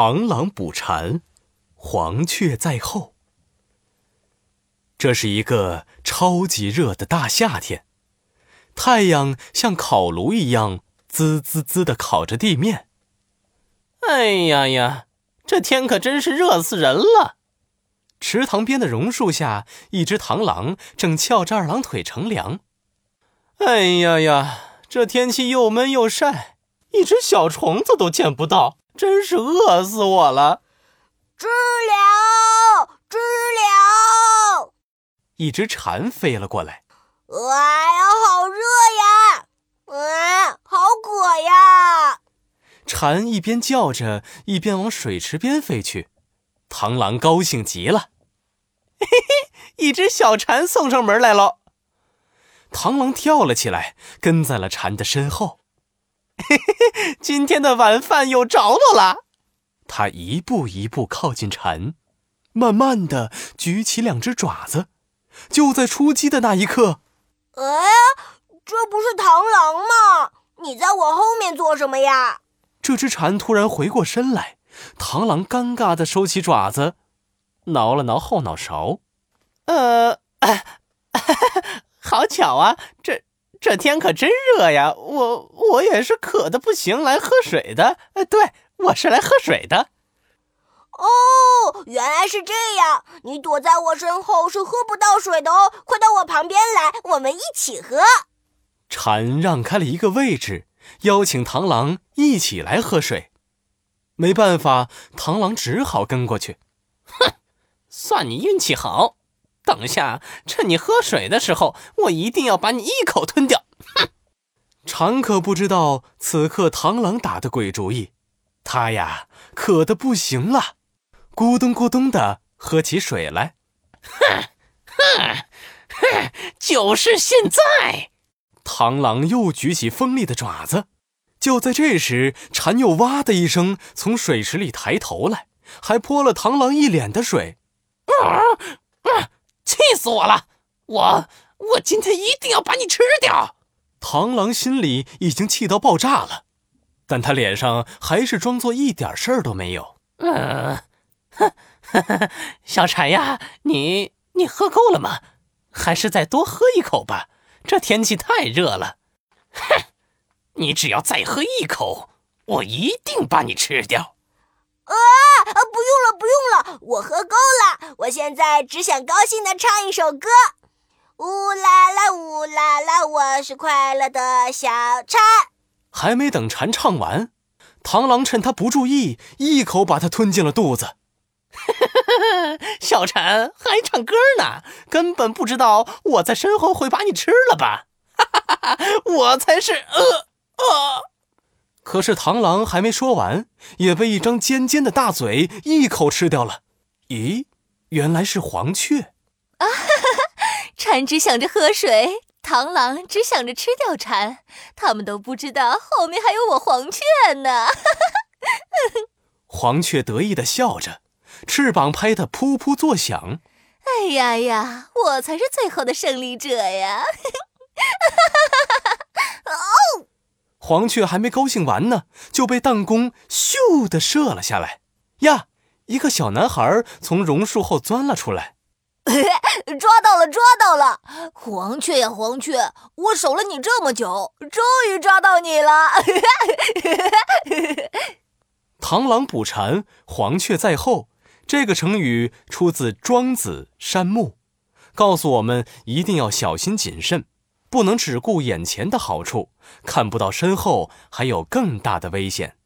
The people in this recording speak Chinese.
螳螂捕蝉，黄雀在后。这是一个超级热的大夏天，太阳像烤炉一样滋滋滋的烤着地面。哎呀呀，这天可真是热死人了！池塘边的榕树下，一只螳螂正翘着二郎腿乘凉。哎呀呀，这天气又闷又晒，一只小虫子都见不到。真是饿死我了！知了，知了！一只蝉飞了过来。哎呀，好热呀！哎，好渴呀！蝉一边叫着，一边往水池边飞去。螳螂高兴极了，嘿嘿，一只小蝉送上门来了。螳螂跳了起来，跟在了蝉的身后。嘿嘿嘿，今天的晚饭有着落了。他一步一步靠近蝉，慢慢的举起两只爪子。就在出击的那一刻，哎，这不是螳螂吗？你在我后面做什么呀？这只蝉突然回过身来，螳螂尴尬的收起爪子，挠了挠后脑勺。呃，好巧啊，这。这天可真热呀！我我也是渴的不行，来喝水的。呃，对，我是来喝水的。哦，原来是这样。你躲在我身后是喝不到水的哦，快到我旁边来，我们一起喝。蝉让开了一个位置，邀请螳螂一起来喝水。没办法，螳螂只好跟过去。哼，算你运气好。等下，趁你喝水的时候，我一定要把你一口吞掉！哼，蝉可不知道此刻螳螂打的鬼主意，他呀渴的不行了，咕咚咕咚的喝起水来。哼哼哼，就是现在！螳螂又举起锋利的爪子，就在这时，蝉又哇的一声从水池里抬头来，还泼了螳螂一脸的水。气死我了！我我今天一定要把你吃掉！螳螂心里已经气到爆炸了，但他脸上还是装作一点事儿都没有。嗯，哼，小蝉呀，你你喝够了吗？还是再多喝一口吧。这天气太热了。哼，你只要再喝一口，我一定把你吃掉。啊啊！不用了，不用了，我喝够了。我现在只想高兴的唱一首歌。呜啦啦，呜啦啦，我是快乐的小蝉。还没等蝉唱完，螳螂趁它不注意，一口把它吞进了肚子。小蝉还唱歌呢，根本不知道我在身后会把你吃了吧？我才是呃呃。可是螳螂还没说完，也被一张尖尖的大嘴一口吃掉了。咦，原来是黄雀！啊哈哈，蝉只想着喝水，螳螂只想着吃掉蝉，他们都不知道后面还有我黄雀呢。黄雀得意的笑着，翅膀拍得噗噗作响。哎呀呀，我才是最后的胜利者呀！哦。黄雀还没高兴完呢，就被弹弓咻的射了下来。呀，一个小男孩从榕树后钻了出来，抓到了，抓到了！黄雀呀，黄雀，我守了你这么久，终于抓到你了！螳螂捕蝉，黄雀在后。这个成语出自《庄子·山木》，告诉我们一定要小心谨慎。不能只顾眼前的好处，看不到身后还有更大的危险。